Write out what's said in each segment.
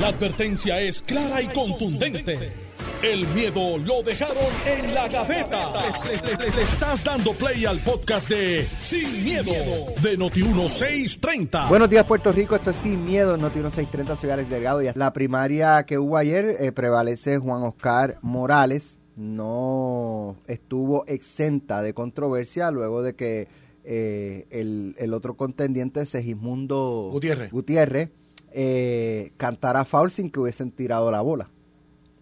La advertencia es clara y contundente. El miedo lo dejaron en la gaveta. Le, le estás dando play al podcast de Sin, miedo, de Noti1630. Buenos días, Puerto Rico. Esto es Sin Miedo, Noti1630. Soy Alex Delgado. Y la primaria que hubo ayer eh, prevalece Juan Oscar Morales. No estuvo exenta de controversia luego de que eh, el, el otro contendiente, Segismundo Gutiérrez. Gutiérrez eh, cantara foul sin que hubiesen tirado la bola.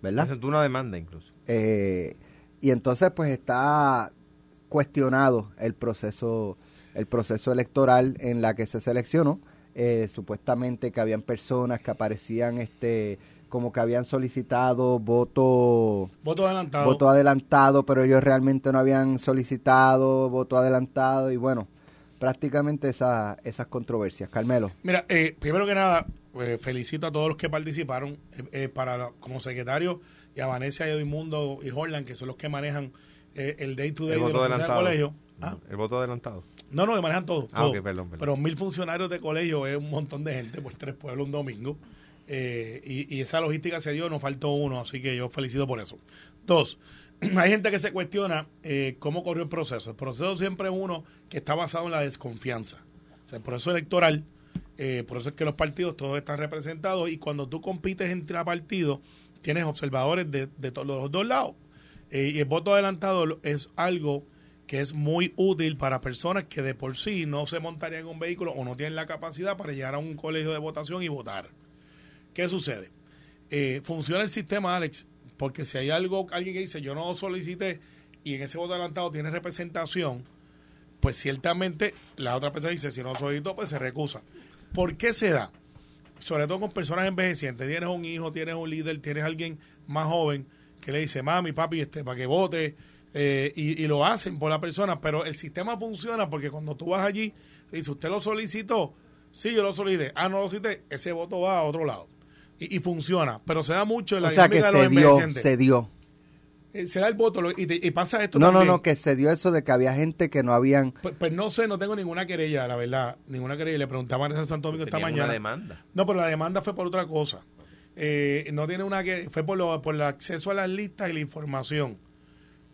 ¿Verdad? Presentó una demanda incluso. Eh, y entonces pues está cuestionado el proceso el proceso electoral en la que se seleccionó Eh, supuestamente que habían personas que aparecían este como que habían solicitado voto Voto adelantado. voto adelantado pero ellos realmente no habían solicitado voto adelantado y bueno prácticamente esa, esas controversias Carmelo Mira, eh, primero que nada, eh, felicito a todos los que participaron eh, eh, para como secretario y a Vanessa y Edmundo y Holland, que son los que manejan eh, el day to day El de voto los funcionarios adelantado. de colegio. Ah, El voto adelantado. No, no, que manejan todo. Ah, todo. ok, perdón, perdón. Pero mil funcionarios de colegio es un montón de gente por tres pueblos un domingo. Eh, y, y esa logística se dio, nos faltó uno, así que yo felicito por eso. Dos, hay gente que se cuestiona eh, cómo corrió el proceso. El proceso siempre es uno que está basado en la desconfianza. O sea, el proceso electoral, eh, por eso es que los partidos todos están representados y cuando tú compites entre partidos, tienes observadores de, de todos los dos lados. Eh, y el voto adelantado es algo que es muy útil para personas que de por sí no se montarían en un vehículo o no tienen la capacidad para llegar a un colegio de votación y votar. ¿Qué sucede? Eh, funciona el sistema, Alex, porque si hay algo, alguien que dice yo no solicité y en ese voto adelantado tiene representación, pues ciertamente la otra persona dice si no solicitó, pues se recusa. ¿Por qué se da? Sobre todo con personas envejecientes. Tienes un hijo, tienes un líder, tienes alguien más joven que le dice, mami, papi, este, para que vote, eh, y, y lo hacen por la persona, pero el sistema funciona porque cuando tú vas allí, le dice, ¿usted lo solicitó? Sí, yo lo solicité. Ah, no lo solicité, ese voto va a otro lado. Y, y funciona, pero se da mucho en la o sea que de se los dio envejecientes. se dio se da el voto lo- y, te- y pasa esto no no también. no que se dio eso de que había gente que no habían Pues, pues no sé, no tengo ninguna querella, la verdad. Ninguna querella. Le preguntaba a Santo Domingo esta mañana. una demanda. No, pero la demanda fue por otra cosa. Eh, no tiene una que fue por, lo, por el acceso a las listas y la información.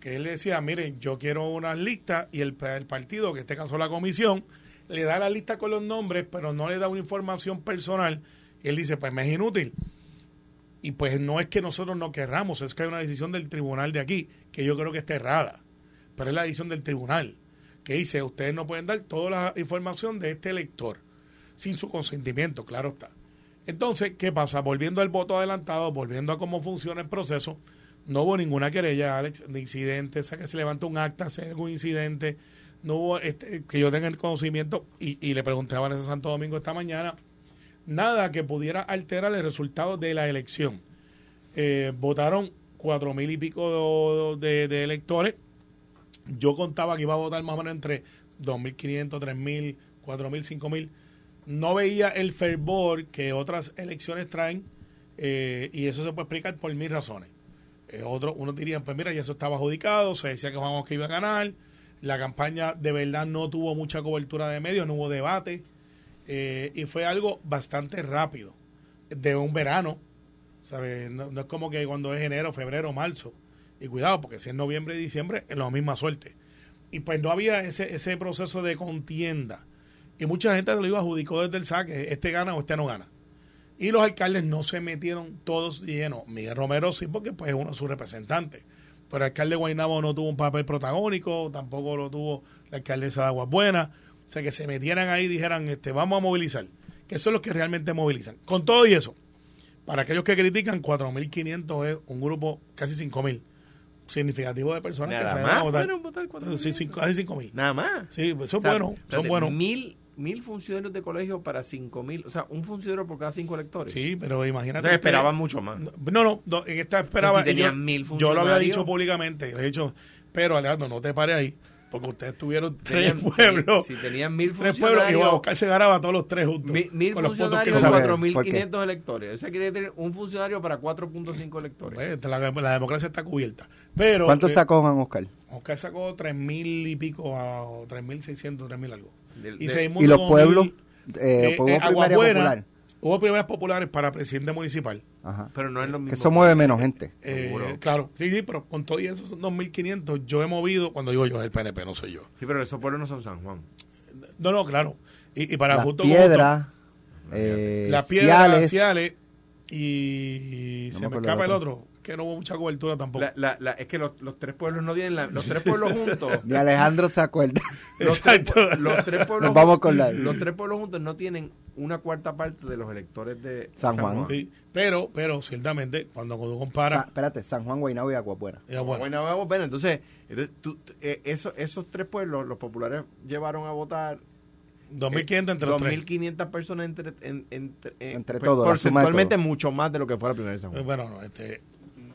Que él decía, miren, yo quiero unas listas y el, el partido, que en este caso la comisión, le da la lista con los nombres, pero no le da una información personal. Y él dice, pues me es inútil. Y pues no es que nosotros no querramos, es que hay una decisión del tribunal de aquí, que yo creo que está errada. Pero es la decisión del tribunal, que dice, ustedes no pueden dar toda la información de este elector, sin su consentimiento, claro está. Entonces, ¿qué pasa? Volviendo al voto adelantado, volviendo a cómo funciona el proceso, no hubo ninguna querella, Alex, de incidente, o sea, que se levanta un acta, si algún incidente, no hubo este, que yo tenga el conocimiento, y, le pregunté a Santo Domingo esta mañana, nada que pudiera alterar el resultado de la elección. Eh, votaron cuatro mil y pico de, electores. Yo contaba que iba a votar más o menos entre 2.500, 3.000, 4.000, 5.000. No veía el fervor que otras elecciones traen eh, y eso se puede explicar por mil razones. Eh, otro, uno diría, pues mira, ya eso estaba adjudicado, se decía que vamos que iba a ganar. La campaña de verdad no tuvo mucha cobertura de medios, no hubo debate. Eh, y fue algo bastante rápido, de un verano, ¿sabes? No, es como que cuando es enero, febrero, marzo. Y cuidado, porque si es noviembre y diciembre, es la misma suerte. Y pues no había ese, ese proceso de contienda. Y mucha gente lo iba adjudicó desde el saque, este gana o este no gana. Y los alcaldes no se metieron todos llenos. Miguel Romero sí, porque pues es uno de sus representantes. Pero el alcalde de Guaynabo no tuvo un papel protagónico, tampoco lo tuvo la alcaldesa de Aguas Buenas. O sea, que se metieran ahí y dijeran, este, vamos a movilizar. Que son los que realmente movilizan. Con todo y eso, para aquellos que critican, 4.500 es un grupo, casi 5.000, significativo de personas que Nada se van a más votar. votar 4.000. Sí, cinco- casi 5.000. Nada más. Sí, pues son O sea, buenos, son buenos. Mil, mil funcionarios de colegio para cinco mil. O sea, un funcionario por cada cinco electores. Sí, pero imagínate. Entonces esperaban mucho más. No, no, no, en esta esperaba. si tenían yo, mil yo lo había funcionarios. dicho públicamente. He dicho, pero Alejandro, no te pares ahí, porque ustedes tuvieron tres Tenían- pueblos. Si tenían mil tres pueblos y funcionarios. Juan Oscar se ganaba todos los tres juntos. Mil, mil con los votos que funcionarios, él ¿Cómo sacó. que? 4.500 electores. Eso quiere decir un funcionario para 4.5 electores. Pues, la, la democracia está cubierta. Pero. ¿cuánto eh, sacó Juan Oscar? Oscar sacó tres mil y pico, a tres mil seiscientos, tres mil algo. Del- Y, de- Seismundo y los pueblos mil- eh, eh, pueblo eh, primaria Aguabuena, popular Hubo primarias populares para presidente municipal. Ajá. Pero no es lo Que mismo. eso mueve menos gente. Eh, claro, sí, sí, pero con todo y esos 2.500 yo he movido, cuando digo yo, es el PNP, no soy yo. Sí, pero esos pueblos no son San Juan. No, no, claro. Y, y para Las justo con piedras, eh, otro, la piedra, Ciales. Ciales, y No se me escapa el otro. Que no hubo mucha cobertura tampoco. La, la, la- es que los, los tres pueblos no tienen la, los tres pueblos juntos. Ni Alejandro se acuerda. Los tres, los tres pueblos Nos vamos con la- los tres pueblos juntos no tienen una cuarta parte de los electores de San Juan. Sí, pero, pero ciertamente, cuando tú comparas, espérate, San Juan, Guaynabo y Aguapuera. ya, bueno, Bueno, vamos, bueno, entonces, entonces tú- eh, eso- esos tres pueblos, los populares llevaron a votar 2.500 entre los tres. 2.500 personas entre, en- entre, eh, Entre pues, todos, Porcentualmente todo. mucho más de lo que fue la primera de San Eh, Juan. Bueno, no, este,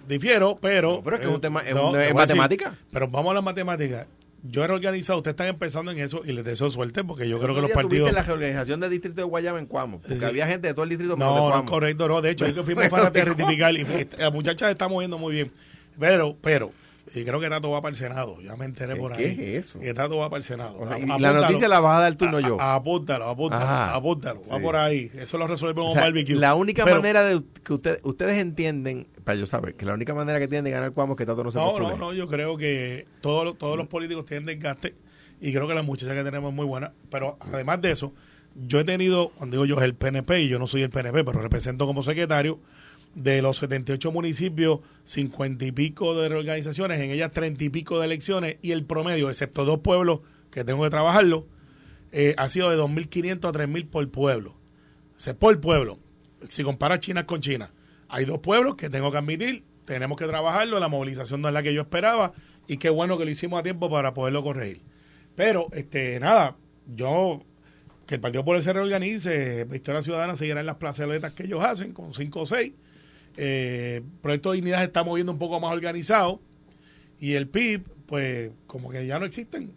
difiero, pero... No, pero es que es un tema- es no, un- es decir, matemática. pero vamos a las matemáticas. Yo he organizado, ustedes están empezando en eso y les deseo suerte porque yo creo que los partidos... la reorganización del distrito de Guayama en Cuamo, porque Sí. había gente de todo el distrito menos de No, no, correcto, no. De hecho, yo que fuimos para Pero, rectificar y la muchacha se está moviendo muy bien. Pero, pero, y creo que Tato va para el Senado. Ya me enteré ¿Qué- por ahí. qué es eso? Que Tato va para el Senado. O sea, y la noticia la vas a dar tú, no yo. Apúntalo, apúntalo, Ajá. apúntalo. Va Sí. por ahí. Eso lo resolvemos O con sea, barbecue. la única Pero- manera de que usted- ustedes entienden, para yo saber, que la única manera que tienen de ganar Cuamo es que Tato no se No, postule. no, no. Yo creo que todos, los- todos los políticos tienen desgaste y creo que la muchacha que tenemos es muy buena. Pero además de eso, yo he tenido, cuando digo yo, es el PNP y yo no soy el PNP, pero represento como secretario de los 78 municipios, 50 y pico de reorganizaciones, en ellas 30 y pico de elecciones y el promedio, excepto dos pueblos que tengo que trabajarlo, eh, ha sido de 2.500 a 3.000 por pueblo. O sea, por pueblo. Si comparas China con China, hay dos pueblos que tengo que admitir, tenemos que trabajarlo, la movilización no es la que yo esperaba y qué bueno que lo hicimos a tiempo para poderlo corregir. Pero, este, nada, yo, que el Partido Popular se reorganice, Victoria Ciudadana seguirá en las plazaletas que ellos hacen, con 5 o 6. Eh, Proyecto de Dignidad se está moviendo un poco más organizado y el PIB, pues, como que ya no existen.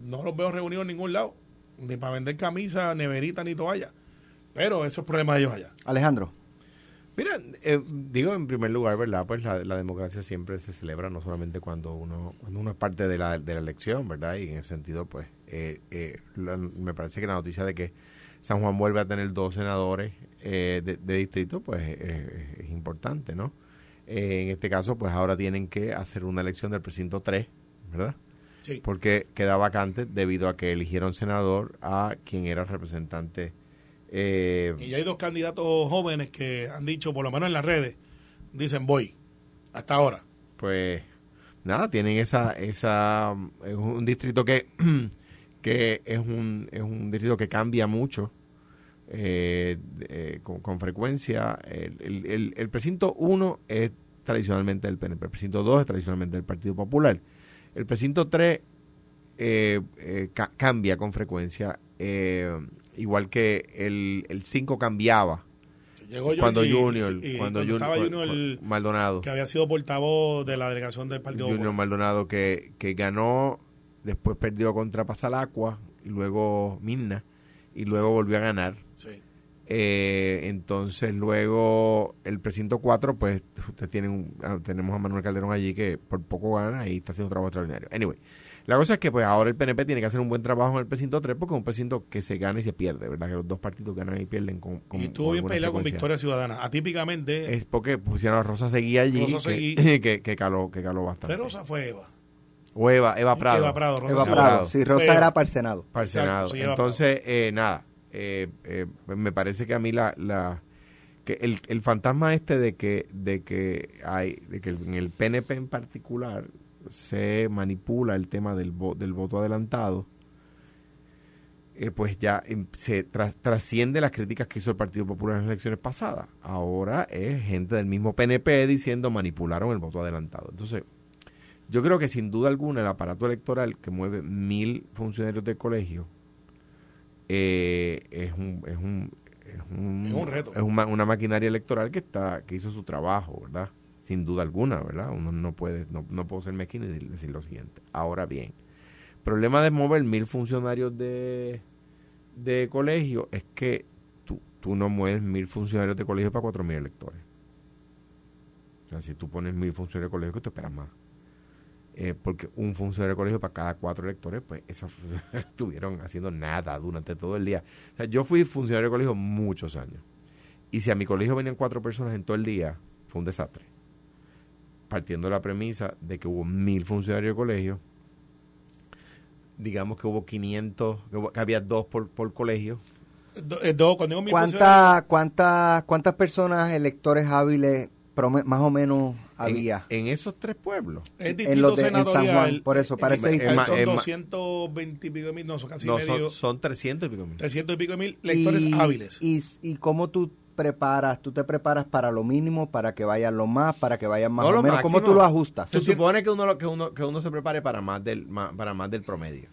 No los veo reunidos en ningún lado, ni para vender camisas, neverita, ni toalla. Pero eso es problema de ellos allá. Alejandro. Mira, eh, digo en primer lugar, ¿verdad? Pues la, la democracia siempre se celebra, no solamente cuando uno cuando uno es parte de la, de la elección, ¿verdad? Y en ese sentido, pues, eh, eh, la- me parece que la noticia de que San Juan vuelve a tener dos senadores eh, de, de distrito, pues, eh, es importante, ¿no? Eh, en este caso, pues ahora tienen que hacer una elección del precinto 3, ¿verdad? Sí. Porque queda vacante debido a que eligieron senador a quien era representante. Eh, Y hay dos candidatos jóvenes que han dicho, por lo menos en las redes, dicen voy, hasta ahora. pues nada, tienen esa, esa, es un distrito que, que es un, es un distrito que cambia mucho eh, eh, con, con frecuencia. El, el, el, el precinto 1 es tradicionalmente del PNP, el precinto 2 es tradicionalmente del Partido Popular. El precinto 3 eh, eh, ca- cambia con frecuencia, eh, igual que el, el 5 cambiaba Llegó cuando y- Junior, y cuando, cuando Junior, Junior, Maldonado. que había sido portavoz de la delegación del Partido Junior Popular. Maldonado que, que ganó, después perdió contra Pasalacua y luego Minna y luego volvió a ganar. Sí. Eh, entonces luego el precinto 4, pues ustedes tienen un- ah, tenemos a Manuel Calderón allí que por poco gana y está haciendo un trabajo extraordinario. Anyway, la cosa es que pues ahora el PNP tiene que hacer un buen trabajo en el precinto 3 porque es un precinto que se gana y se pierde, ¿verdad? Que los dos partidos ganan y pierden con, con y estuvo con bien peleado con. Victoria Ciudadana. Atípicamente, Es porque pusieron a Rosa Seguí allí Rosa que, Seguí. que, que caló, que caló bastante. Feroza fue Eva. O Eva, Eva Prado. Eva Prado. Rosa Eva Seguí. Prado. Prado. Sí, Rosa era para el Senado. Para el Exacto, Senado. sí, Eva Entonces, eh, nada, eh, eh, me parece que a mí la, que el, fantasma este de que de que hay de que en el PNP en particular se manipula el tema del, vo- del voto adelantado eh, pues ya em, se tras- trasciende las críticas que hizo el Partido Popular en las elecciones pasadas. Ahora es gente del mismo PNP diciendo manipularon el voto adelantado. Entonces, yo creo que sin duda alguna el aparato electoral que mueve mil funcionarios de colegio eh, es un es un es un, Es un reto. es una, una maquinaria electoral que está que hizo su trabajo, ¿verdad? Sin duda alguna, ¿verdad? Uno no puede no, no puedo ser mezquino y decir, decir lo siguiente. Ahora bien, problema de mover mil funcionarios de de colegio es que tú, tú no mueves mil funcionarios de colegio para cuatro mil electores. O sea, si tú pones mil funcionarios de colegio, que tú esperas más. Eh, porque un funcionario de colegio para cada cuatro electores, pues eso estuvieron haciendo nada durante todo el día. O sea, yo fui funcionario de colegio muchos años. Y si a mi colegio venían cuatro personas en todo el día, fue un desastre. Partiendo de la premisa de que hubo mil funcionarios de colegio, digamos que hubo 500, que, hubo- que había dos por, por colegio. Do- eh, do- cuando digo mil funcionarios, ¿Cuántas cuántas cuántas personas electores hábiles más o menos había? En, en esos tres pueblos. es en los de- en San. Juan, por eso, eh, parece eh, distrito. son Es más- es más- 220 y pico de mil, no, son casi No, medio, son, son 300 y pico mil. 300 y pico de mil lectores y, hábiles. Y, y cómo tú preparas, tú te preparas para lo mínimo, para que vayan lo más, para que vayan más No, o lo menos, ¿cómo máximo. tú lo ajustas? Se supone que uno, lo- que uno, que uno se prepare para más del, ma- para más del promedio.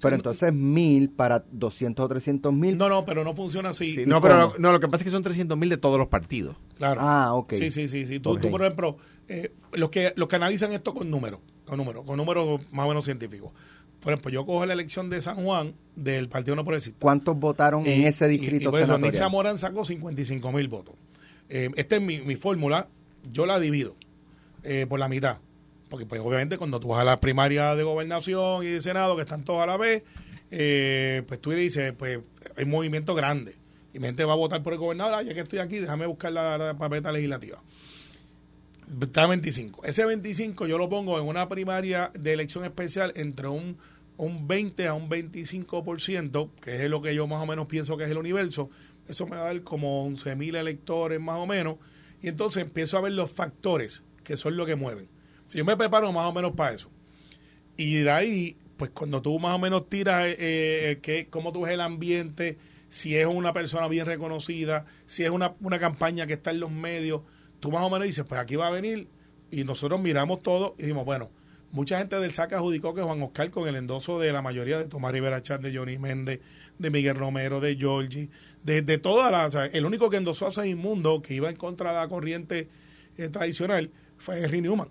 Pero entonces mil para 200 o 300 mil. no, no, pero no funciona así. Sí, ¿Y no, pero lo, no, lo que pasa es que son 300 mil de todos los partidos. Claro. Ah, ok. Sí, sí, sí. sí. Tú, por ejemplo, eh, los, que, los que analizan esto con números, con números, con números más o menos científicos. Por ejemplo, yo cojo la elección de San Juan del Partido No Progresista. ¿Cuántos votaron en Y- ese y- distrito y por eso Nick? Zamorán sacó 55 mil votos. Eh, esta es mi, mi fórmula. Yo la divido eh, por la mitad. Porque, pues, obviamente, cuando tú vas a la primaria de gobernación y de senado, que están todos a la vez, eh, pues tú le dices, pues, hay movimiento grande. Y mi gente va a votar por el gobernador. Ah, ya que estoy aquí, déjame buscar la, la papeleta legislativa. Está 25. Ese 25 yo lo pongo en una primaria de elección especial entre un, un 20 a un 25%, que es lo que yo más o menos pienso que es el universo. Eso me va a dar como 11 mil electores más o menos. Y entonces empiezo a ver los factores que son lo que mueven. Si yo me preparo más o menos para eso. Y de ahí, pues cuando tú más o menos tiras eh, eh, que, cómo tú ves el ambiente, si es una persona bien reconocida, si es una, una campaña que está en los medios, tú más o menos dices, pues aquí va a venir, y nosotros miramos todo y decimos, bueno, mucha gente del SAC adjudicó que Juan Oscar con el endoso de la mayoría de Tomás Rivera Chat, de Johnny Méndez, de Miguel Romero, de Georgie, de, de todas las, el único que endosó a Segismundo, que iba en contra de la corriente eh, tradicional, fue Henry Newman.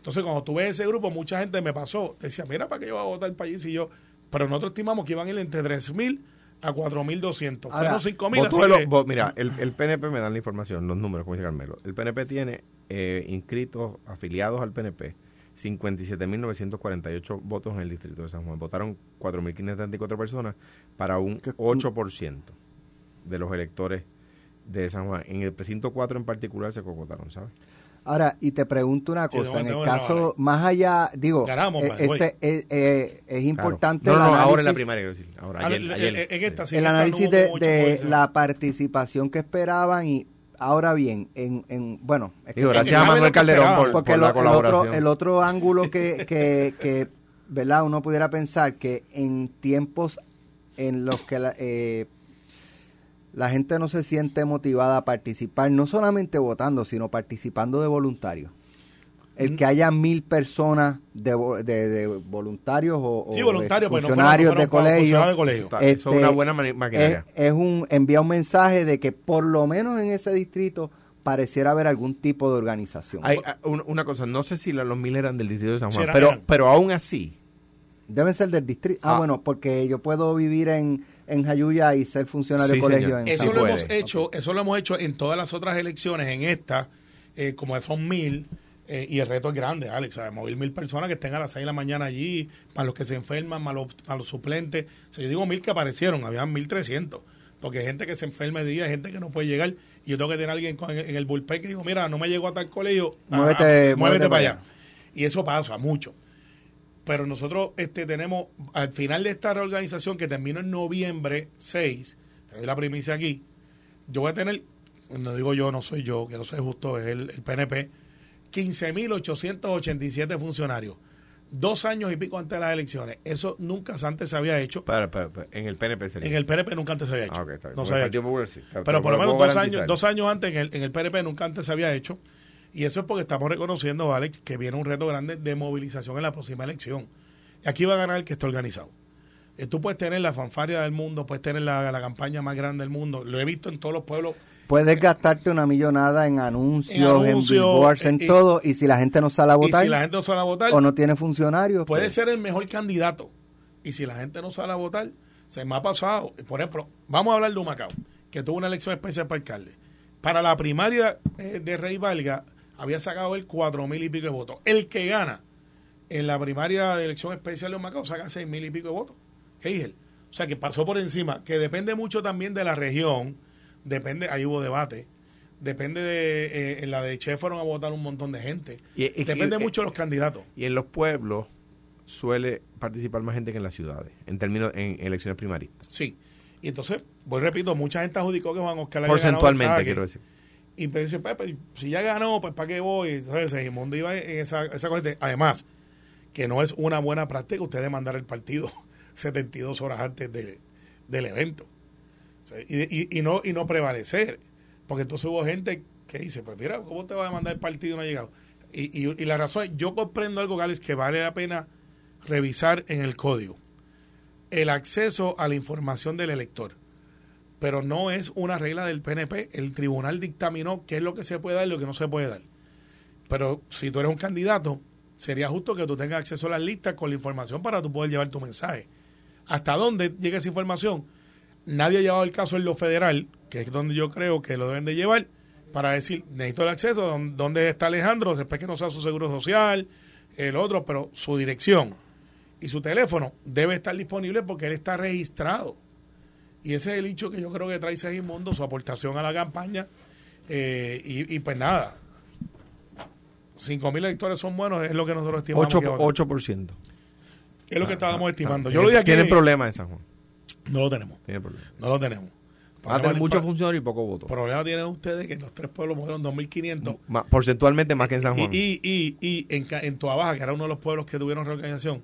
Entonces, cuando tú ves ese grupo, mucha gente me pasó, decía, mira, ¿para qué yo voy a votar el país? Y yo, pero nosotros estimamos que iban a ir entre 3.000 a 4.200. Ahora, Fueron 5.000, Votó así el- que- mira, el, el PNP me dan la información, los números, como dice Carmelo. El PNP tiene eh, inscritos, afiliados al PNP, 57.948 votos en el distrito de San Juan. Votaron 4.534 personas para un ¿Qué? 8% de los electores de San Juan. En el precinto 4 en particular se cocotaron, ¿sabes? Ahora, y te pregunto una Sí, cosa, tengo- en el caso, grabar más allá, digo, Ganamos, eh, ese, eh, eh, es importante Claro. No, no, el no, ahora en la análisis- primaria, quiero decir. Ahora, Ah, ayer, en- ayer. en- en esta sí, el no análisis de, de la participación que esperaban y ahora bien, en, en bueno, es que- Digo, gracias en- a Manuel Calderón por, porque por lo- la el, colaboración. otro, el otro ángulo que, que, que, ¿verdad? Uno pudiera pensar que en tiempos en los que la, eh, la gente no se siente motivada a participar, no solamente votando, sino participando de voluntarios. Mm. El que haya mil personas de, de, de voluntarios o, o Sí, de voluntarios, pues no fueron- funcionarios de fueron colegio, de eso es una buena mani- es, maquinaria. es un envía un mensaje de que por lo menos en ese distrito pareciera haber algún tipo de organización. Hay, ah, un- una cosa, no sé si la- los mil eran del distrito de San Juan, pero, eran. pero aún así, Deben ser del distrito. Ah, Ah. bueno, porque yo puedo vivir en, en Jayuya y ser funcionario Sí, de colegio señor. en Eso San lo hemos hecho, eso lo hemos hecho en todas las otras elecciones, en esta, eh, como son mil, eh, y el reto es grande, Alex, ¿sabes? mover mil personas que estén a las seis de la mañana allí, más los que se enferman, más los, más los suplentes. O sea, yo digo mil que aparecieron, habían mil trescientos, porque hay gente que se enferma de día, hay gente que no puede llegar, y yo tengo que tener a alguien con- en, el bullpen que digo, mira, no me llego a tal colegio, ah, Muévete- ah, muévete para para allá. Y eso pasa mucho. Pero nosotros este, tenemos, al final de esta reorganización que termina en noviembre 6, te doy la primicia aquí, yo voy a tener, no digo yo, no soy yo, quiero ser justo, es el, el PNP, 15.887 funcionarios. Dos años y pico antes de las elecciones. Eso nunca antes se había hecho. para, para- para- en el PNP sería. En el PNP nunca antes se había hecho. Ah. No se había hecho. Popular sí. Pero por lo menos dos años, dos años antes en el, en el PNP nunca antes se había hecho. Y eso es porque estamos reconociendo, Alex, que viene un reto grande de movilización en la próxima elección. Y aquí va a ganar el que está organizado. Eh, Tú puedes tener la fanfaria del mundo, puedes tener la, la campaña más grande del mundo. Lo he visto en todos los pueblos. Puedes gastarte una millonada en anuncios, en, En anuncios, billboards, en y- todo, y si la gente no sale a Y votar si la gente no sale a votar, o no tiene funcionarios, puede pues, ser el mejor candidato. Y si la gente no sale a votar, se me ha pasado. Por ejemplo, vamos a hablar de Humacao, que tuvo una elección especial para alcalde. Para la primaria eh, de Rey Valga, había sacado el cuatro mil y pico de votos. El que gana en la primaria de elección especial de Humacao saca seis mil y pico de votos. ¿Qué dije? O sea, que pasó por encima, que depende mucho también de la región, Depende, ahí hubo debate. Depende de. eh, en la de Che fueron a votar un montón de gente. Y- y- Depende y- mucho de los candidatos. Y en los pueblos suele participar más gente que en las ciudades, en términos en elecciones primaristas. Sí. Y entonces, voy repito, mucha gente adjudicó que Juan Oscar Porcentualmente, quiero decir. Y pues, dice, pues, si ya ganó, pues ¿para qué voy? Entonces, Segimundo iba en esa, esa corriente. Además, que no es una buena práctica ustedes mandar el partido 72 horas antes de- del evento. Y, y- no, y no prevalecer. Porque entonces hubo gente que dice, pues mira, ¿cómo te va a mandar el partido no ha llegado? Y, y- y la razón es, yo comprendo algo, Gales, que vale la pena revisar en el código. El acceso a la información del elector pero no es una regla del PNP. El tribunal dictaminó qué es lo que se puede dar y lo que no se puede dar. Pero si tú eres un candidato, sería justo que tú tengas acceso a las listas con la información para tú poder llevar tu mensaje. ¿Hasta dónde llega esa información? Nadie ha llevado el caso en lo federal, que es donde yo creo que lo deben de llevar, para decir, necesito el acceso, ¿dónde- ¿dónde está Alejandro? Después que no sea su seguro social, el otro, pero su dirección y su teléfono debe estar disponible porque él está registrado. Y ese es el hecho que yo creo que trae Segimundo, su aportación a la campaña. Eh, y, y pues nada, 5 mil electores son buenos, es lo que nosotros estimamos. 8%. que va a ser. 8%. es lo que estábamos estimando. Yo Tienen- lo dije aquí. Tienen problemas en San Juan. No lo tenemos. Problemas. No lo tenemos. Van a tener muchos funcionarios y pocos votos. problema tienen ustedes que en los tres pueblos murieron 2.500. Ma- porcentualmente más que en San Juan. Y, y, y, y en, en Toa Baja, que era uno de los pueblos que tuvieron reorganización,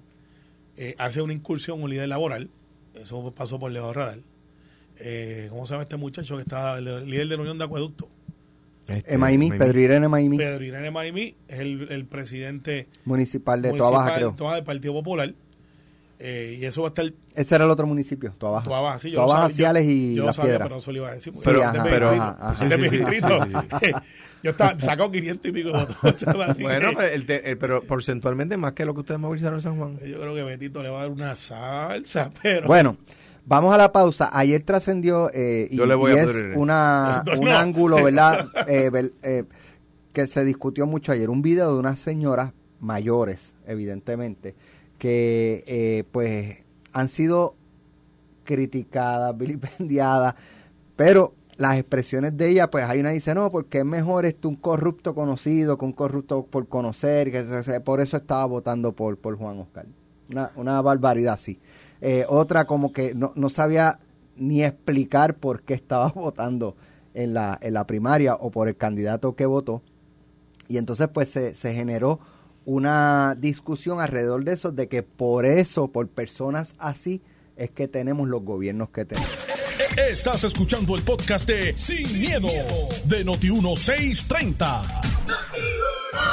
eh, hace una incursión un líder laboral. Eso pasó por Leo Radar. Eh, ¿Cómo se llama este muchacho que está el, líder de la Unión de Acueducto? Este, Emaimí, Pedro Irene Emaimí, Pedro Irene Maimí es el, el presidente municipal de Toa municipal Baja, creo. de Toa del Partido Popular. Eh, y eso va a estar Ese era el otro municipio, Toa Baja. Toa Baja. Sí, yo Toa Baja, sabía, yo- Ciales y yo Las sabía, Piedras. pero eso lo iba a decir. Pero- Yo estaba, sacó 500 y pico de votos. Bueno, pero, el te- el- pero porcentualmente más que lo que ustedes movilizaron en San Juan. Yo creo que Betito le va a dar una salsa, pero... Bueno, vamos a la pausa. Ayer trascendió eh, y, Yo le voy y a es una, No, un no. ángulo, ¿verdad? Eh, eh, que se discutió mucho ayer. Un video de unas señoras mayores, evidentemente, que eh, pues han sido criticadas, vilipendiadas, pero las expresiones de ella, pues hay una dice, no, porque es mejor este un corrupto conocido que un corrupto por conocer, que por eso estaba votando por, por Juan Oscar. Una, una barbaridad así. Eh, otra como que no, no sabía ni explicar por qué estaba votando en la, en la primaria o por el candidato que votó. Y entonces pues se, se generó una discusión alrededor de eso, de que por eso, por personas así, es que tenemos los gobiernos que tenemos. Estás escuchando el podcast de Sin, miedo, de Noti1630.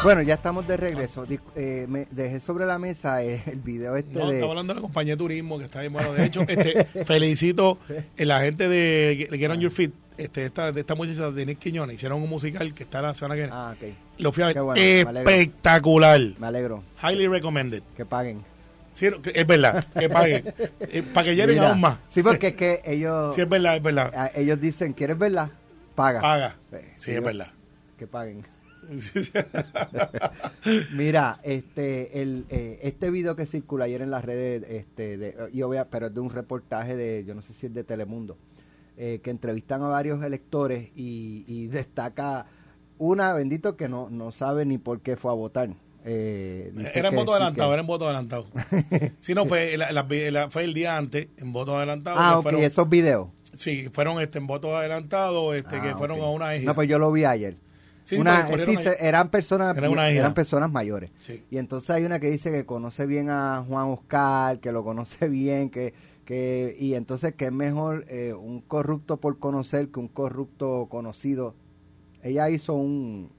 Bueno, ya estamos de regreso. Eh, me dejé sobre la mesa eh, el video este No, de... estaba hablando de la compañía de turismo que está bien bueno. De hecho, este, felicito a la gente de Get On Your Feet, este, esta, de esta muchacha de Nick Quiñones. Hicieron un musical que está la semana que viene. Ah, ok. Lo fui a ver. Qué bueno. Espectacular. Me alegro Highly recommended. que paguen. Sí, es verdad, que paguen. Eh, para que lleguen aún más. Sí, porque es que ellos, Sí, es verdad, es verdad. ellos dicen, ¿quieres verla? Paga. Paga. Eh, Sí, ellos- es verdad. Que paguen. Mira, este el eh, este video que circula ayer en las redes, este, de, y obvia- pero es de un reportaje de, yo no sé si es de Telemundo, eh, que entrevistan a varios electores y, y destaca una, bendito, que no, no sabe ni por qué fue a votar. Eh, Era en voto sí adelantado, que- era en voto adelantado. Sí, no, fue, la- la- la- fue el día antes, en voto adelantado. Ah, ok, fueron- esos videos. Sí, fueron este, en voto adelantado, este, que Ah, fueron a una. No, pues yo lo vi ayer. Sí, Una- eran personas Era una eran personas mayores. Sí. Y entonces hay una que dice que conoce bien a Juan Oscar, que lo conoce bien, que, que y entonces que es mejor eh, un corrupto por conocer que un corrupto conocido. Ella hizo un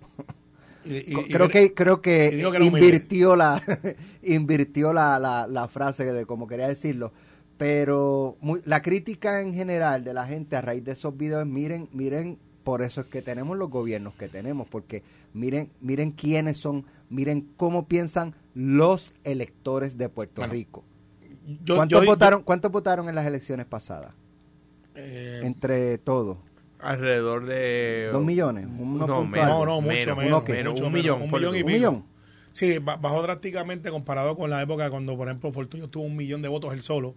Y- y- y- creo que creo que invirtió la invirtió la, la, la frase de como quería decirlo. Pero la crítica en general de la gente a raíz de esos videos es miren, miren, por eso es que tenemos los gobiernos que tenemos, porque miren, miren quiénes son, miren cómo piensan los electores de Puerto Bueno, Rico. yo- ¿Cuántos yo- votaron, cuántos votaron en las elecciones pasadas? eh, Entre todos. Alrededor de... ¿Dos millones? Uno no, menos, algo. no, no, mucho menos, menos. Un millón. Un millón y tú. ¿Un pico. millón? Sí, ba- bajó drásticamente comparado con la época cuando, por ejemplo, Fortunio tuvo un millón de votos él solo.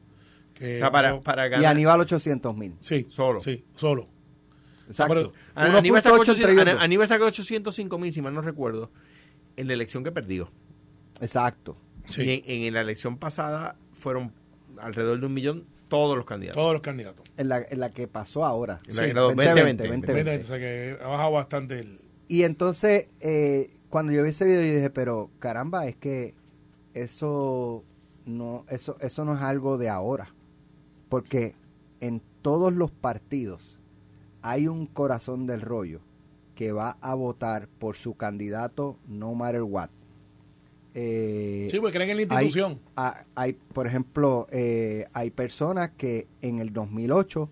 Que O sea, para, para Y ganar... Aníbal 800 mil. Sí, Solo. Sí, solo. Exacto. Aníbal 1.8 sacó entre 800 ellos Ana- dos. Aníbal sacó 805 mil, si mal no recuerdo, en la elección que perdió. Exacto. Sí, Y en, en la elección pasada fueron alrededor de un millón todos los candidatos. todos los candidatos. En la, en la que pasó ahora. En la- Sí. en la 2020, 2020. 2020. O sea que ha bajado bastante el... Y entonces, eh, cuando yo vi ese video, yo dije, pero caramba, es que eso no, eso, eso no es algo de ahora. Porque en todos los partidos hay un corazón del rollo que va a votar por su candidato no matter what. Eh, Sí, porque creen en la institución. ha- Hay, por ejemplo, eh, hay personas que en el 2008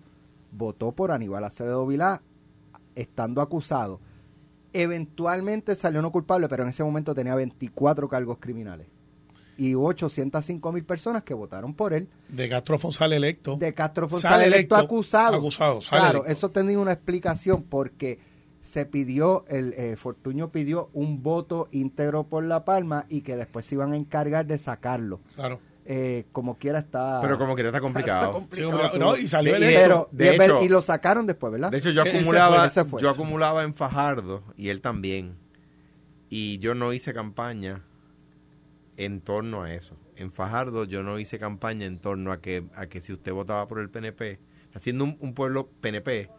votó por Aníbal Acevedo Vilá estando acusado. Eventualmente salió no culpable, pero en ese momento tenía 24 cargos criminales. Y hubo 805 mil personas que votaron por él. De Castro sale electo. De Castro Sale Fonseca electo electo, acusado. acusado, sale claro, electo. eso tenía una explicación porque se pidió, el eh, Fortuño pidió un voto íntegro por La Palma y que después se iban a encargar de sacarlo. Claro. Eh, como quiera está... Pero como quiera está complicado. Sí, no, y salió De-. Pero, hecho- y lo sacaron después, ¿verdad? De hecho, yo Ese acumulaba, fue, ese fue, yo acumulaba en Fajardo y él también. Y yo no hice campaña en torno a eso. En Fajardo yo no hice campaña en torno a que, a que si usted votaba por el PNP, haciendo un, un pueblo PNP,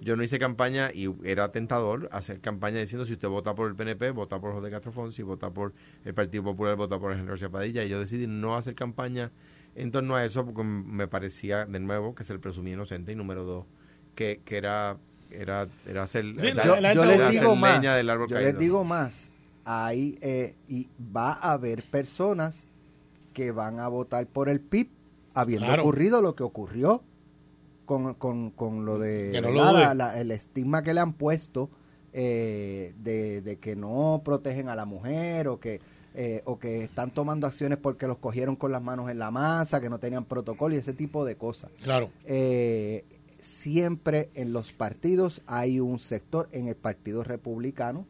yo no hice campaña y era tentador hacer campaña diciendo si usted vota por el PNP, vota por José Castro Fonsi, vota por el Partido Popular, vota por Henry García Padilla. Y yo decidí no hacer campaña en torno a eso porque me parecía, de nuevo, que se le presumía inocente y número dos, que, que era era era hacer, Sí, era- la- yo, la yo les digo más, leña del árbol yo caído. les digo más, hay, eh, y va a haber personas que van a votar por el PIB habiendo Claro. ocurrido lo que ocurrió con, con, con lo de la- el estigma que le han puesto eh, de, de que no protegen a la mujer o que eh, o que están tomando acciones porque los cogieron con las manos en la masa, que no tenían protocolo y ese tipo de cosas. Claro. Eh, siempre en los partidos hay un sector, en el Partido Republicano,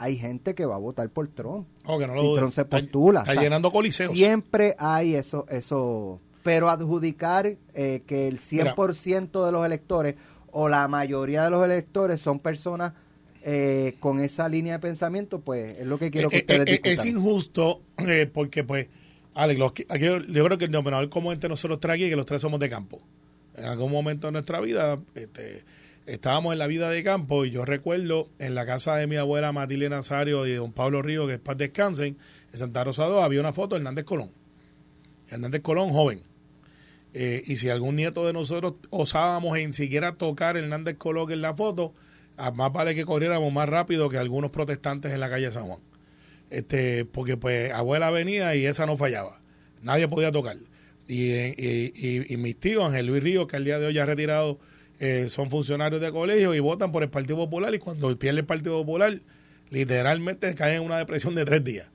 hay gente que va a votar por Trump. Oh, no si. Trump se postula. Está O sea, llenando coliseos. Siempre hay eso, eso. Pero adjudicar eh, que el 100% de los electores o la mayoría de los electores son personas eh, con esa línea de pensamiento, pues es lo que quiero que Eh, ustedes eh, eh, discutan. es injusto eh, porque, pues, Alex, los aquí yo, creo que el denominador común entre nosotros tres aquí que los tres somos de campo. En algún momento de nuestra vida este, estábamos en la vida de campo y yo recuerdo en la casa de mi abuela Matilde Nazario y don Pablo Río, que es paz descansen, en Santa Rosa 2 había una foto de Hernández Colón. Hernández Colón joven. Eh, y si algún nieto de nosotros osábamos en siquiera tocar Hernández Colón en la foto, más vale que corriéramos más rápido que algunos protestantes en la calle San Juan. Este, porque pues abuela venía y esa no fallaba. Nadie podía tocar. Y, eh, y, y- mis tíos, Ángel Luis Ríos, que al día de hoy ya retirado, eh, son funcionarios de colegio y votan por el Partido Popular y cuando pierde el Partido Popular, literalmente caen en una depresión de tres días.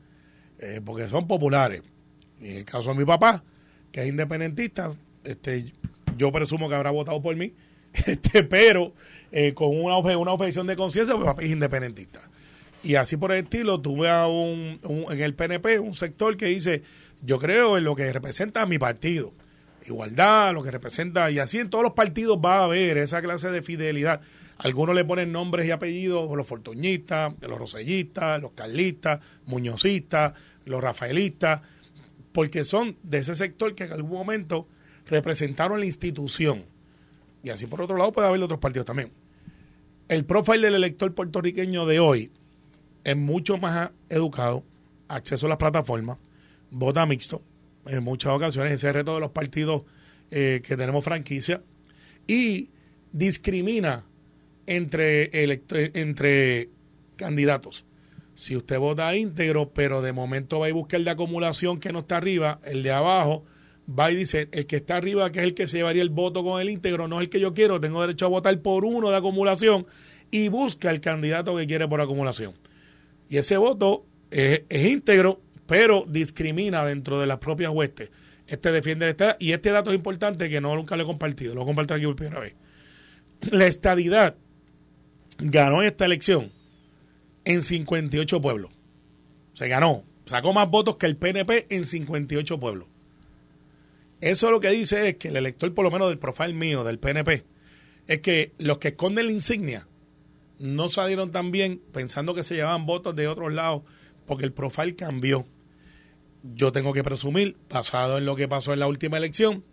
Eh, porque son populares. En el caso de mi papá, que es independentista, este, yo presumo que habrá votado por mí, este, pero eh, con una, una objeción de conciencia, pues papá es independentista. Y así por el estilo, tuve a un, en el PNP un sector que dice, yo creo en lo que representa mi partido. Igualdad, lo que representa, y así en todos los partidos va a haber esa clase de fidelidad. Algunos le ponen nombres y apellidos, los fortuñistas, los rosellistas, los carlistas, muñozistas, los rafaelistas, porque son de ese sector que en algún momento representaron la institución. Y así por otro lado puede haber otros partidos también. El profile del elector puertorriqueño de hoy es mucho más educado, acceso a las plataformas, vota mixto, en muchas ocasiones, ese reto de los partidos eh, que tenemos franquicia, y discrimina entre, entre candidatos. Si usted vota íntegro, pero de momento va y busca el de acumulación que no está arriba, el de abajo, va y dice, el que está arriba, que es el que se llevaría el voto con el íntegro, no es el que yo quiero, tengo derecho a votar por uno de acumulación, y busca el candidato que quiere por acumulación. Y ese voto es íntegro, pero discrimina dentro de las propias huestes. Este defiende el Estado. Y este dato es importante que no nunca lo he compartido. Lo voy a compartir aquí por primera vez. La estadidad ganó esta elección en 58 pueblos. Se ganó. Sacó más votos que el PNP en 58 pueblos. Eso lo que dice es que el elector, por lo menos del profile mío, del PNP, es que los que esconden la insignia no salieron tan bien pensando que se llevaban votos de otros lados porque el profile cambió. Yo tengo que presumir, basado en lo que pasó en la última elección,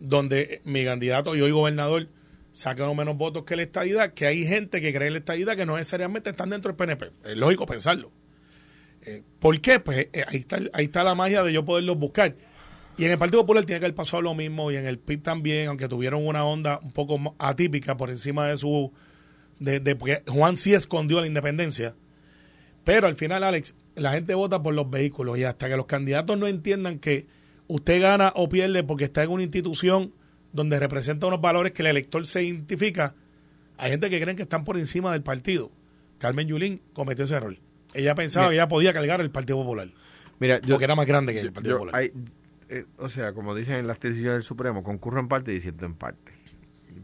donde mi candidato y hoy gobernador sacan menos votos que la estadidad, que hay gente que cree en la estadidad que no necesariamente están dentro del PNP. Es lógico pensarlo. Eh, ¿Por qué? Pues eh, ahí, está, ahí está la magia de yo poderlos buscar. Y en el Partido Popular tiene que haber pasado lo mismo y en el PIB también, aunque tuvieron una onda un poco atípica por encima de su... De, de, porque Juan sí escondió la independencia. Pero al final, Alex, la gente vota por los vehículos y hasta que los candidatos no entiendan que usted gana o pierde porque está en una institución donde representa unos valores que el elector se identifica, hay gente que creen que están por encima del partido. Carmen Yulín cometió ese error. Ella pensaba que ella podía cargar el Partido Popular. Mira, yo, porque era más grande que el Partido Popular. Eh, o sea, como dicen en las decisiones del Supremo, concurro en parte y diciendo en parte.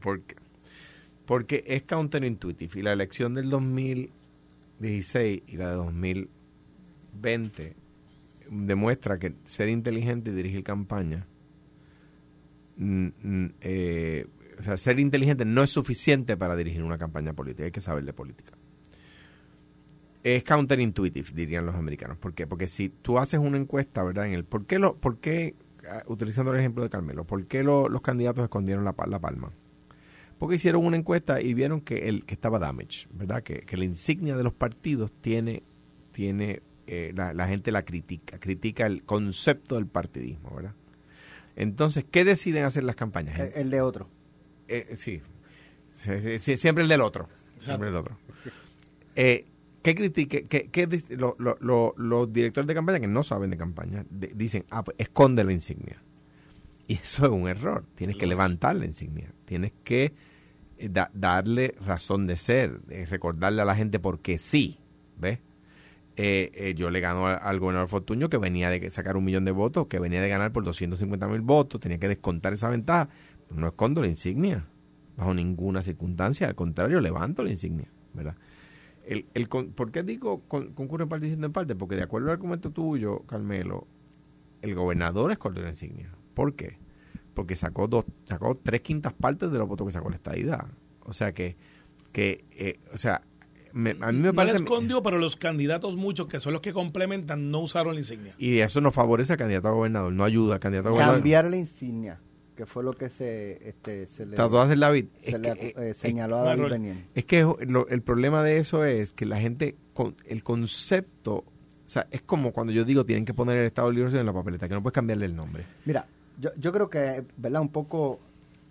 ¿Por qué? Porque es counterintuitive y la elección del 2016 y la de 2020 demuestra que ser inteligente y dirigir campaña, mm, mm, eh, o sea, ser inteligente no es suficiente para dirigir una campaña política, hay que saber de política. Es counterintuitive, dirían los americanos. ¿Por qué? Porque si tú haces una encuesta, ¿verdad? En el ¿por qué, lo, por qué ah, utilizando el ejemplo de Carmelo, ¿por qué los candidatos escondieron la, la palma? Porque hicieron una encuesta y vieron que el que estaba damage, ¿verdad? Que, que la insignia de los partidos tiene tiene eh, la, gente la critica, critica el concepto del partidismo, ¿verdad? Entonces, ¿qué deciden hacer las campañas? El, de otro. Eh, sí. siempre el del otro. Siempre el otro. Eh, ¿Qué critique? ¿Qué, los directores de campaña que no saben de campaña dicen, ah, pues esconde la insignia? Y eso es un error. Tienes que levantar la insignia. Tienes que darle razón de ser, recordarle a la gente por qué sí. ¿Ves? Eh, eh, yo le gano al, gobernador Fortuño que venía de sacar un millón de votos, que venía de ganar por 250 mil votos, tenía que descontar esa ventaja. No escondo la insignia, bajo ninguna circunstancia, al contrario, levanto la insignia, ¿verdad? El, el, ¿Por qué digo con, concurre en parte diciendo en parte? Porque de acuerdo al argumento tuyo, Carmelo, el gobernador escogió la insignia. ¿Por qué? Porque sacó dos, sacó tres quintas partes de los votos que sacó la estadidad. O sea que, que eh, o sea, a mí me parece... No escondió, pero los candidatos muchos, que son los que complementan, no usaron la insignia. Y eso no favorece al candidato a gobernador, no ayuda al candidato a gobernador. Cambiar la insignia, que fue lo que se, este, se le, Trató de hacer David. Se le eh, señaló a David Beniel. Es que el problema de eso es que la gente, con el concepto, o sea, es como cuando yo digo tienen que poner el Estado de Liberación en la papeleta, que no puedes cambiarle el nombre. Mira, yo, yo creo que, ¿verdad? Un poco,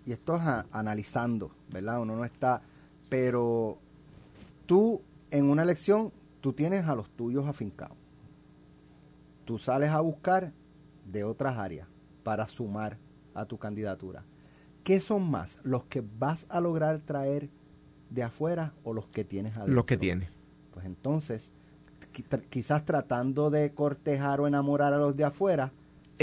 y esto es analizando, ¿verdad? Uno no está, pero tú en una elección tú tienes a los tuyos afincados. Tú sales a buscar de otras áreas para sumar a tu candidatura. ¿Qué son más? ¿Los que vas a lograr traer de afuera o los que tienes adentro? Los que tienes. Pues entonces, quizás tratando de cortejar o enamorar a los de afuera,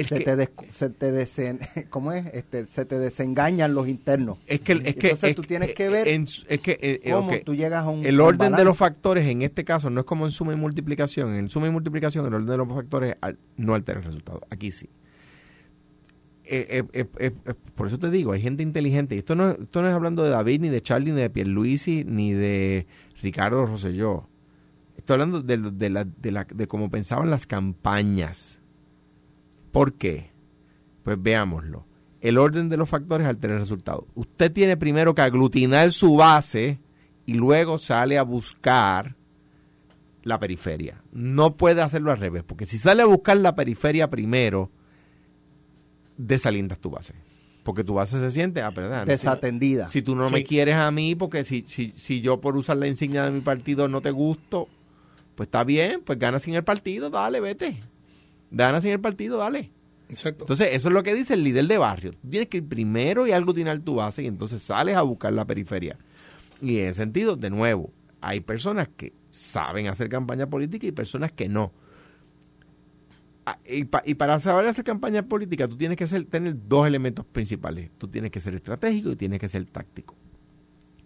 se, te se te desen, ¿cómo es? Este, se te desengañan los internos. Es que, es que Entonces tú tienes que ver es que, eh, cómo tú llegas a un El orden de los factores en este caso no es como en suma y multiplicación. En suma y multiplicación el orden de los factores no altera el resultado. Aquí sí. Eh, eh, por eso te digo, hay gente inteligente. Y esto no, esto no es hablando de David, ni de Charlie, ni de Pierluisi, ni de Ricardo Rosselló. Estoy hablando de, de, la, de, la, de cómo pensaban las campañas ¿Por qué? Pues veámoslo. El orden de los factores altera el resultado. Usted tiene primero que aglutinar su base y luego sale a buscar la periferia. No puede hacerlo al revés, porque si sale a buscar la periferia primero, desalindas tu base. Porque tu base se siente ah, desatendida. Si, tú no me quieres a mí, porque si, si, si yo por usar la insignia de mi partido no te gusto, pues está bien, pues gana sin el partido, dale, vete ganas en el partido, dale. Exacto. Entonces, eso es lo que dice el líder de barrio. Tienes que ir primero y aglutinar tu base y entonces sales a buscar la periferia. Y en ese sentido, de nuevo, hay personas que saben hacer campaña política y personas que no. Ah, y, para saber hacer campaña política, tú tienes que ser, tener dos elementos principales. Tú tienes que ser estratégico y tienes que ser táctico.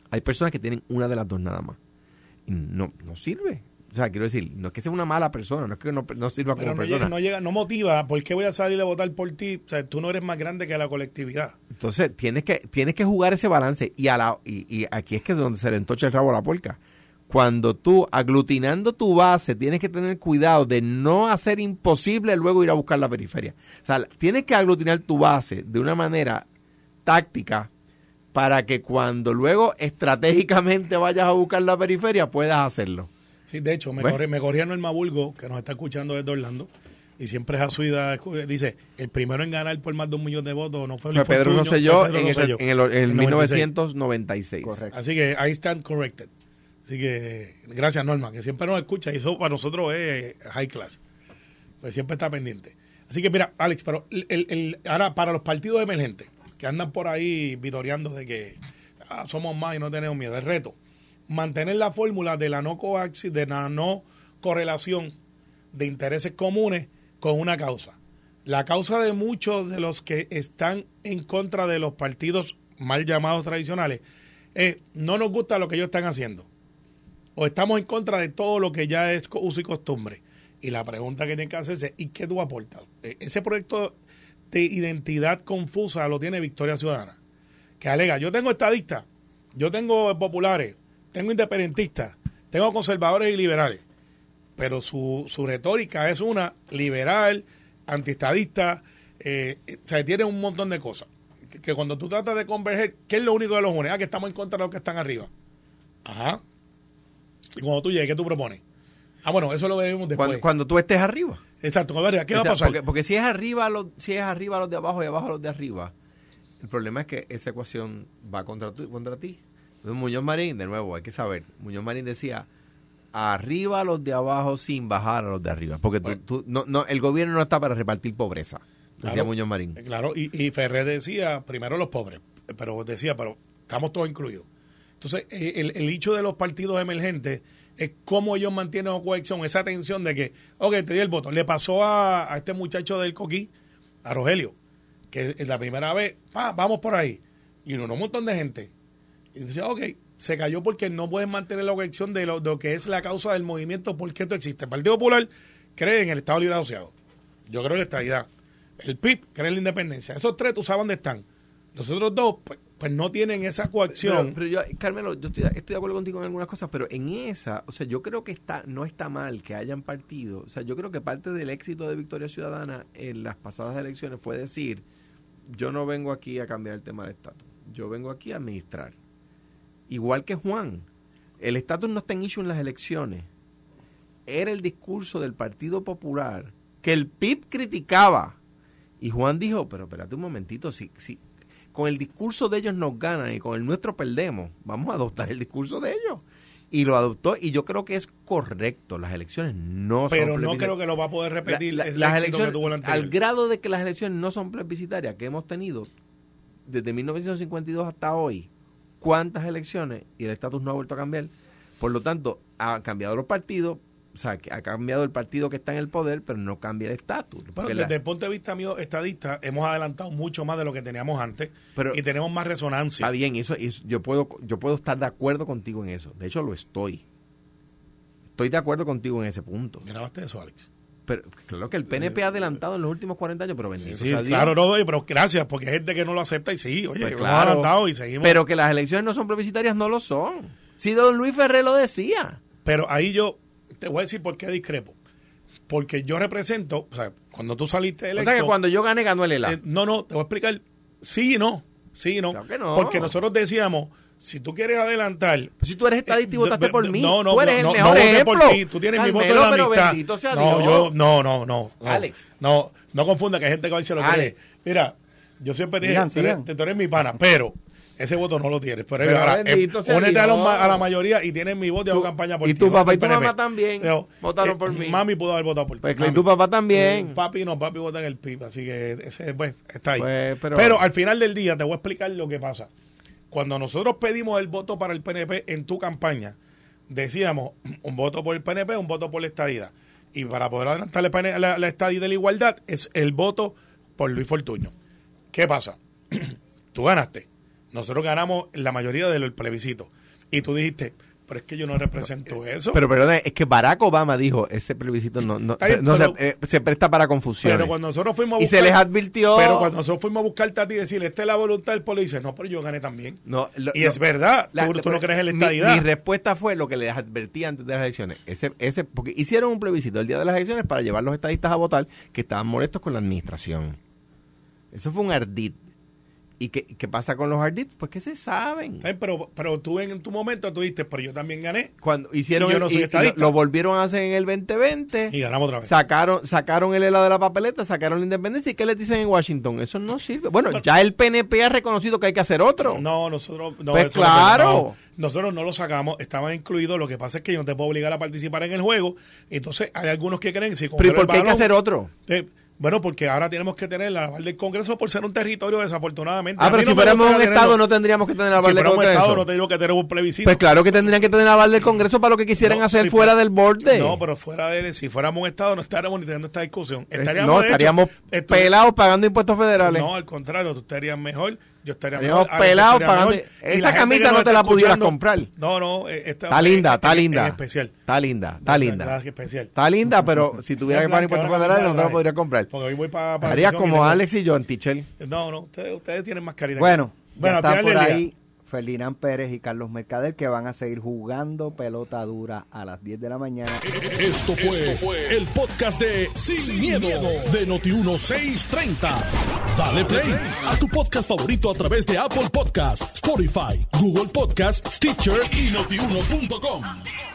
Hay personas que tienen una de las dos nada más. Y no, no sirve. O sea, quiero decir, no es que sea una mala persona, no es que no, no sirva como persona. no, llega, no motiva, ¿por qué voy a salir a votar por ti? O sea, tú no eres más grande que la colectividad. Entonces, tienes que, tienes que jugar ese balance. Y, a la, y, aquí es que es donde se le entocha el rabo a la puerca. cuando tú aglutinando tu base tienes que tener cuidado de no hacer imposible luego ir a buscar la periferia. O sea, tienes que aglutinar tu base de una manera táctica para que cuando luego estratégicamente vayas a buscar la periferia puedas hacerlo. Sí, de hecho, me, corría, me corría Norma Bulgo, que nos está escuchando desde Orlando, y siempre es a su idea, dice, el primero en ganar por más de un millón de votos no fue, fue Pedro Rosselló en, en, el, en 1996. Correcto. Así que ahí están corrected. Así que gracias Norma, que siempre nos escucha y eso para nosotros es high class. Pues siempre está pendiente. Así que mira, Alex, pero el, ahora para los partidos emergentes que andan por ahí vitoreando de que ah, somos más y no tenemos miedo, el reto, mantener la fórmula de la no coaxis, de la no correlación de intereses comunes con una causa. La causa de muchos de los que están en contra de los partidos mal llamados tradicionales es no nos gusta lo que ellos están haciendo o estamos en contra de todo lo que ya es uso y costumbre. Y la pregunta que tiene que hacerse es, ¿y qué tú aportas? E, ese proyecto de identidad confusa lo tiene Victoria Ciudadana, que alega, yo tengo estadistas, yo tengo populares, tengo independentistas, tengo conservadores y liberales, pero su, su retórica es una liberal, antiestadista, eh, o sea, tiene un montón de cosas. Que, cuando tú tratas de converger, ¿qué es lo único de los une? Ah, que estamos en contra de los que están arriba. Ajá. Y cuando tú llegues, ¿qué tú propones? Ah, bueno, eso lo veremos después. Cuando, tú estés arriba. Exacto, ¿qué va a pasar? Porque, si es arriba los, si es arriba los de abajo y abajo los de arriba, el problema es que esa ecuación va contra, tu, contra ti. Muñoz Marín, de nuevo, hay que saber, Muñoz Marín decía, arriba los de abajo sin bajar a los de arriba. Porque tú, no, no, el gobierno no está para repartir pobreza, decía Muñoz Marín. Eh, claro, y, y Ferrer decía, primero los pobres, pero decía, pero estamos todos incluidos. Entonces, eh, el, el hecho de los partidos emergentes es cómo ellos mantienen la cohesión, esa tensión de que, ok, te di el voto. Le pasó a, este muchacho del Coquí, a Rogelio, que es la primera vez, vamos por ahí. Y uno, un montón de gente. Y dice, ok, se cayó porque no pueden mantener la cohesión de lo, que es la causa del movimiento, por qué esto existe. El Partido Popular cree en el Estado Libre Asociado. Yo creo en la estabilidad. El PIB cree en la independencia. Esos tres, tú sabes dónde están. Los otros dos, pues, pues no tienen esa coacción. Pero, yo, Carmelo, yo estoy, de acuerdo contigo en algunas cosas, pero en esa, o sea, yo creo que está no está mal que hayan partido. O sea, yo creo que parte del éxito de Victoria Ciudadana en las pasadas elecciones fue decir, yo no vengo aquí a cambiar el tema del estatus, yo vengo aquí a administrar. Igual que Juan, el estatus no está en issue en las elecciones. Era el discurso del Partido Popular que el PIB criticaba. Y Juan dijo, pero espérate un momentito, si, si, con el discurso de ellos nos ganan y con el nuestro perdemos. Vamos a adoptar el discurso de ellos. Y lo adoptó y yo creo que es correcto. Las elecciones no son Pero no creo que lo va a poder repetir las elecciones, al grado de que las elecciones no son plebiscitarias que hemos tenido desde 1952 hasta hoy. ¿Cuántas elecciones? Y el estatus no ha vuelto a cambiar. Por lo tanto, han cambiado los partidos, o sea, que ha cambiado el partido que está en el poder, pero no cambia el estatus. Bueno, desde el punto de vista mío estadista, hemos adelantado mucho más de lo que teníamos antes y tenemos más resonancia. Está bien, eso, yo puedo yo puedo estar de acuerdo contigo en eso. De hecho, lo estoy. Estoy de acuerdo contigo en ese punto. ¿Grabaste eso, Alex? Pero claro que el PNP ha adelantado en los últimos 40 años, pero bendito sí, claro, no, pero gracias, porque hay gente que no lo acepta y sí, oye, pues claro, adelantado y seguimos. Pero que las elecciones no son plebiscitarias, no lo son. Si don Luis Ferrer lo decía. Pero ahí yo te voy a decir por qué discrepo. Porque yo represento, o sea, cuando tú saliste electo... O sea, que cuando yo gané, ganó el ELA. Eh, no, no, te voy a explicar. Sí y no. Sí y no. Porque nosotros decíamos, si tú quieres adelantar... Pues si tú eres estadista y eh, votaste por mí, no, no, tú eres el mejor ejemplo. por ti. Tú tienes mi voto de la amistad. no, yo, no, no, no, Alex. No, no confunda que hay gente que va a decir lo que Mira, yo siempre dije, tú eres mi pana, pero ese voto no lo tienes. Pero, ahora, eh, a, la mayoría y tienes mi voto y hago campaña por ti. Y tu papá y tu mamá también votaron por eh, mí. Mami pudo haber votado por ti. Pues, y tu papá también. Eh, papi no, papi vota en el PIB. Así que ese, pues, está ahí. Pues, pero, pero al final del día te voy a explicar lo que pasa. Cuando nosotros pedimos el voto para el PNP en tu campaña, decíamos un voto por el PNP, un voto por la estadía. Y para poder adelantar la, la estadía de la igualdad es el voto por Luis Fortuño. ¿Qué pasa? Tú ganaste nosotros ganamos la mayoría del plebiscito. Y tú dijiste, Pero es que yo no represento eso. Pero perdón, es que Barack Obama dijo, ese plebiscito no, no, bien, no pero- se, eh, se presta para confusiones. Pero cuando nosotros fuimos a y buscar, se les advirtió... Pero cuando nosotros fuimos a buscarte a ti y decirle, esta es la voluntad del pueblo, dice, no, pero yo gané también. No, lo- y es verdad, la- tú, tú no crees en la mi- estadidad. Mi, respuesta fue lo que les advertí antes de las elecciones. Ese, ese, porque hicieron un plebiscito el día de las elecciones para llevar los estadistas a votar que estaban molestos con la administración. Eso fue un ardid. ¿Y qué, qué pasa con los ardits? Pues que se saben. Bien, Pero, pero tú en, tu momento tú dijiste, pero yo también gané Cuando hicieron Y yo no soy y- lo, volvieron a hacer en el 2020. y ganamos otra vez. Sacaron, sacaron el helado de la papeleta, sacaron la independencia. ¿Y qué les dicen en Washington? Eso no sirve. Bueno, ya el PNP ha reconocido que hay que hacer otro. No, nosotros no. Pues no claro. nosotros no lo sacamos, estaban incluidos. Lo que pasa es que yo no te puedo obligar a participar en el juego. Entonces, hay algunos que creen si Pero ¿y coger el por qué hay que hacer otro? Eh, bueno, porque ahora tenemos que tener la aval del Congreso por ser un territorio, desafortunadamente. Ah, pero si fuéramos un Estado no tendríamos que tener aval Si del fuéramos un Congreso. Estado no tengo que tener un plebiscito. Pues claro que tendrían que tener aval del Congreso para lo que quisieran No, hacer si fuera del borde. No, pero fuera de si fuéramos un Estado no estaríamos ni teniendo esta discusión. Eh, Estaríamos, no, hecho, estaríamos pelados pagando impuestos federales. No, al contrario, tú estarías mejor, yo estaría mejor. Estaría y Esa camisa no te la pudieras comprar. No, no, esta Está linda, es- está es- linda. es especial. Está linda, está Es linda. especial. Está linda, pero si tuviera que pagar impuestos federales no te la podría comprar. Porque hoy voy para. Harías como Alex y yo en Tichel. No, no, ustedes, tienen más caridad. Bueno, Bueno, al final por del día- ahí Ferdinand Pérez y Carlos Mercader que van a seguir jugando pelota dura a las 10 de la mañana. Esto fue, el podcast de Sin, miedo, de Noti1630. Dale play a tu podcast favorito a través de Apple Podcasts, Spotify, Google Podcasts, Stitcher y notiuno.com.